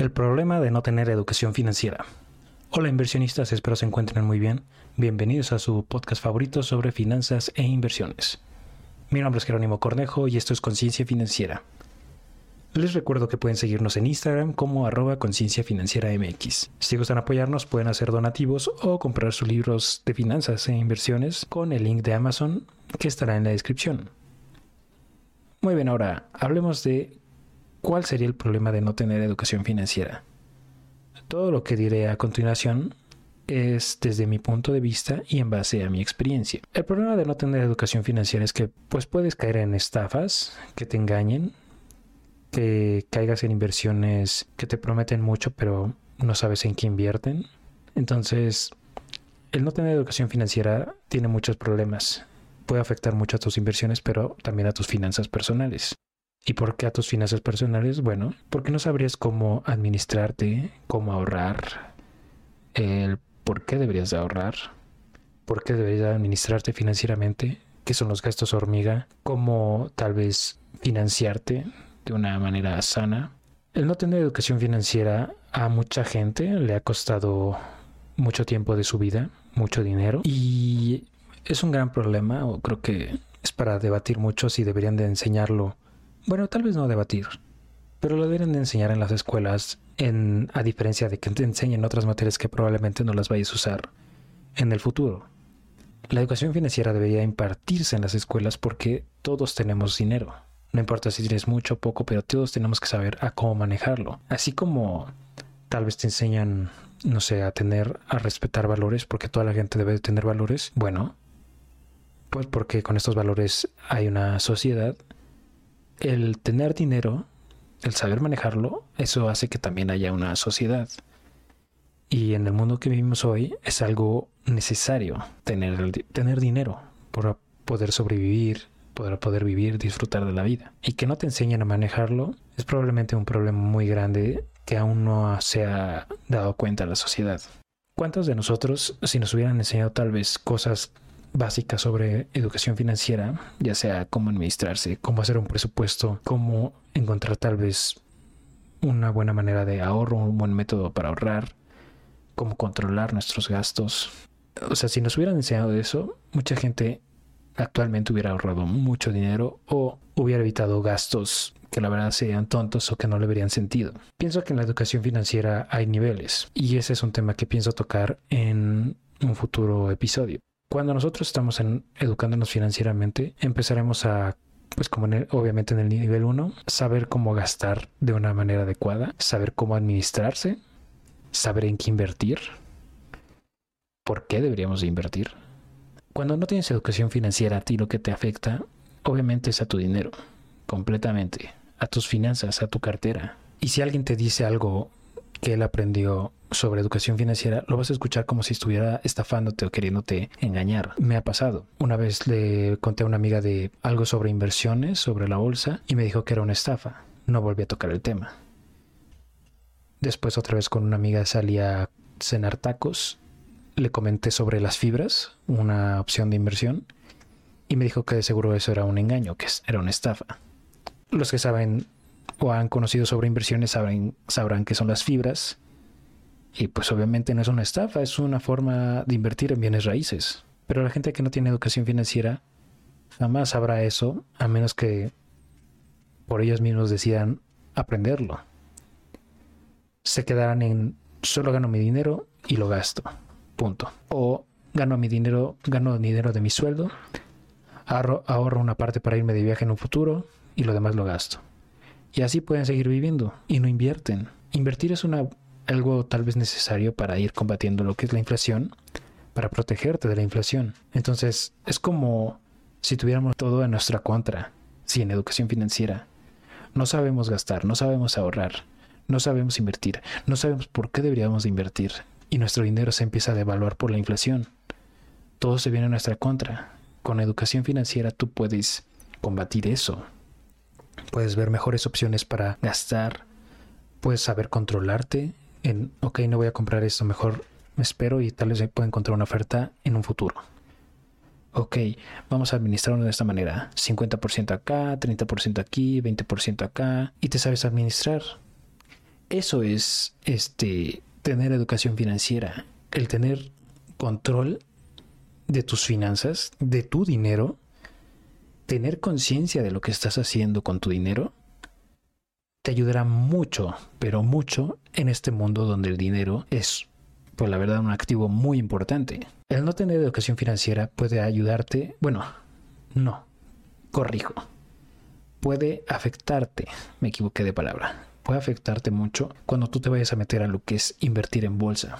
El problema de no tener educación financiera. Hola inversionistas, espero se encuentren muy bien. Bienvenidos a su podcast favorito sobre finanzas e inversiones. Mi nombre es Jerónimo Cornejo y esto es Conciencia Financiera. Les recuerdo que pueden seguirnos en Instagram como arroba conciencia financiera MX. Si gustan apoyarnos pueden hacer donativos o comprar sus libros de finanzas e inversiones con el link de Amazon que estará en la descripción. Muy bien, ahora hablemos de cuál sería el problema de no tener educación financiera. Todo lo que diré a continuación es desde mi punto de vista y en base a mi experiencia. El problema de no tener educación financiera es que pues puedes caer en estafas, que te engañen, que caigas en inversiones que te prometen mucho pero no sabes en qué invierten. Entonces, el no tener educación financiera tiene muchos problemas. Puede afectar mucho a tus inversiones, pero también a tus finanzas personales. ¿Y por qué a tus finanzas personales? Bueno, porque no sabrías cómo administrarte, cómo ahorrar, el por qué deberías de ahorrar, por qué deberías administrarte financieramente, qué son los gastos hormiga, cómo tal vez financiarte de una manera sana. El no tener educación financiera a mucha gente le ha costado mucho tiempo de su vida, mucho dinero y es un gran problema o creo que es para debatir mucho si deberían de enseñarlo bueno, tal vez no debatir, pero lo deben de enseñar en las escuelas, en, a diferencia de que te enseñen otras materias que probablemente no las vayas a usar en el futuro. La educación financiera debería impartirse en las escuelas porque todos tenemos dinero. No importa si tienes mucho o poco, pero todos tenemos que saber a cómo manejarlo. Así como tal vez te enseñan, no sé, a tener, a respetar valores, porque toda la gente debe de tener valores. Bueno, pues porque con estos valores hay una sociedad el tener dinero, el saber manejarlo, eso hace que también haya una sociedad. Y en el mundo que vivimos hoy es algo necesario tener, tener dinero para poder sobrevivir, para poder vivir, disfrutar de la vida. Y que no te enseñen a manejarlo es probablemente un problema muy grande que aún no se ha dado cuenta la sociedad. ¿Cuántos de nosotros, si nos hubieran enseñado tal vez cosas básica sobre educación financiera, ya sea cómo administrarse, cómo hacer un presupuesto, cómo encontrar tal vez una buena manera de ahorro, un buen método para ahorrar, cómo controlar nuestros gastos. O sea, si nos hubieran enseñado eso, mucha gente actualmente hubiera ahorrado mucho dinero o hubiera evitado gastos que la verdad serían tontos o que no le verían sentido. Pienso que en la educación financiera hay niveles y ese es un tema que pienso tocar en un futuro episodio. Cuando nosotros estamos en, educándonos financieramente, empezaremos a pues como obviamente en el nivel 1, saber cómo gastar de una manera adecuada, saber cómo administrarse, saber en qué invertir, por qué deberíamos de invertir. Cuando no tienes educación financiera, a ti lo que te afecta, obviamente es a tu dinero, completamente, a tus finanzas, a tu cartera. Y si alguien te dice algo que él aprendió sobre educación financiera, lo vas a escuchar como si estuviera estafándote o queriéndote engañar. Me ha pasado. Una vez le conté a una amiga de algo sobre inversiones, sobre la bolsa, y me dijo que era una estafa. No volví a tocar el tema. Después otra vez con una amiga salí a cenar tacos. Le comenté sobre las fibras, una opción de inversión, y me dijo que de seguro eso era un engaño, que era una estafa. Los que saben o han conocido sobre inversiones sabrán, sabrán qué son las fibras. Y pues obviamente no es una estafa, es una forma de invertir en bienes raíces. Pero la gente que no tiene educación financiera jamás sabrá eso a menos que por ellos mismos decidan aprenderlo. Se quedarán en solo gano mi dinero y lo gasto. Punto. O gano mi dinero, gano dinero de mi sueldo, ahorro, ahorro una parte para irme de viaje en un futuro y lo demás lo gasto. Y así pueden seguir viviendo y no invierten. Invertir es una, algo tal vez necesario para ir combatiendo lo que es la inflación, para protegerte de la inflación. Entonces es como si tuviéramos todo en nuestra contra, si en educación financiera. No sabemos gastar, no sabemos ahorrar, no sabemos invertir, no sabemos por qué deberíamos invertir y nuestro dinero se empieza a devaluar por la inflación. Todo se viene a nuestra contra. Con educación financiera tú puedes combatir eso. Puedes ver mejores opciones para gastar. Puedes saber controlarte en, ok, no voy a comprar esto, mejor me espero y tal vez pueda encontrar una oferta en un futuro. Ok, vamos a administrarlo de esta manera. 50% acá, 30% aquí, 20% acá. Y te sabes administrar. eso es este tener educación financiera, el tener control de tus finanzas, de tu dinero, tener conciencia de lo que estás haciendo con tu dinero, te ayudará mucho, pero mucho en este mundo donde el dinero es, pues la verdad, un activo muy importante. El no tener educación financiera puede ayudarte, bueno, no, corrijo, puede afectarte, me equivoqué de palabra, puede afectarte mucho cuando tú te vayas a meter a lo que es invertir en bolsa.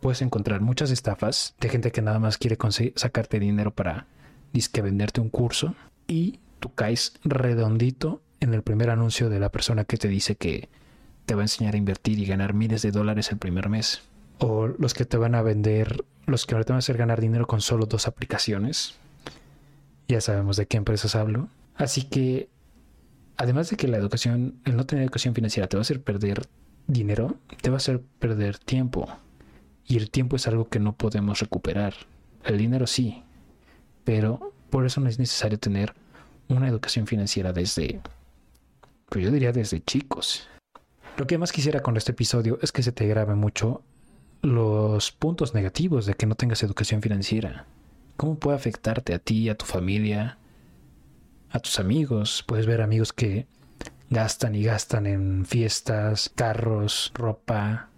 Puedes encontrar muchas estafas de gente que nada más quiere sacarte dinero para disque venderte un curso y tú caes redondito en el primer anuncio de la persona que te dice que te va a enseñar a invertir y ganar miles de dólares el primer mes. O los que te van a vender, los que te van a hacer ganar dinero con solo dos aplicaciones. Ya sabemos de qué empresas hablo. Así que, además de que la educación, el no tener educación financiera te va a hacer perder dinero, te va a hacer perder tiempo. Y el tiempo es algo que no podemos recuperar. El dinero sí, pero por eso no es necesario tener una educación financiera desde, pues yo diría desde chicos. Lo que más quisiera con este episodio es que se te grabe mucho los puntos negativos de que no tengas educación financiera. ¿Cómo puede afectarte a ti, a tu familia, a tus amigos? Puedes ver amigos que gastan y gastan en fiestas, carros, ropa,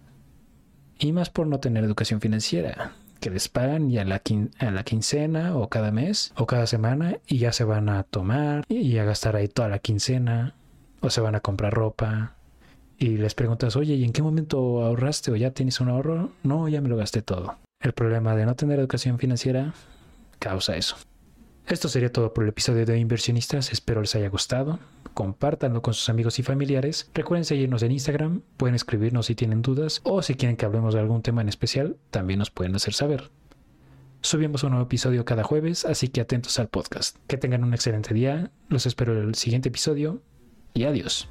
y más por no tener educación financiera, que les pagan ya la, a la quincena o cada mes o cada semana y ya se van a tomar y a gastar ahí toda la quincena o se van a comprar ropa y les preguntas, oye, ¿y en qué momento ahorraste o ya tienes un ahorro? No, ya me lo gasté todo. El problema de no tener educación financiera causa eso. Esto sería todo por el episodio de Inversionistas, espero les haya gustado compártanlo con sus amigos y familiares. Recuerden seguirnos en Instagram, pueden escribirnos si tienen dudas o si quieren que hablemos de algún tema en especial, también nos pueden hacer saber. Subimos un nuevo episodio cada jueves, así que atentos al podcast. Que tengan un excelente día, los espero en el siguiente episodio y adiós.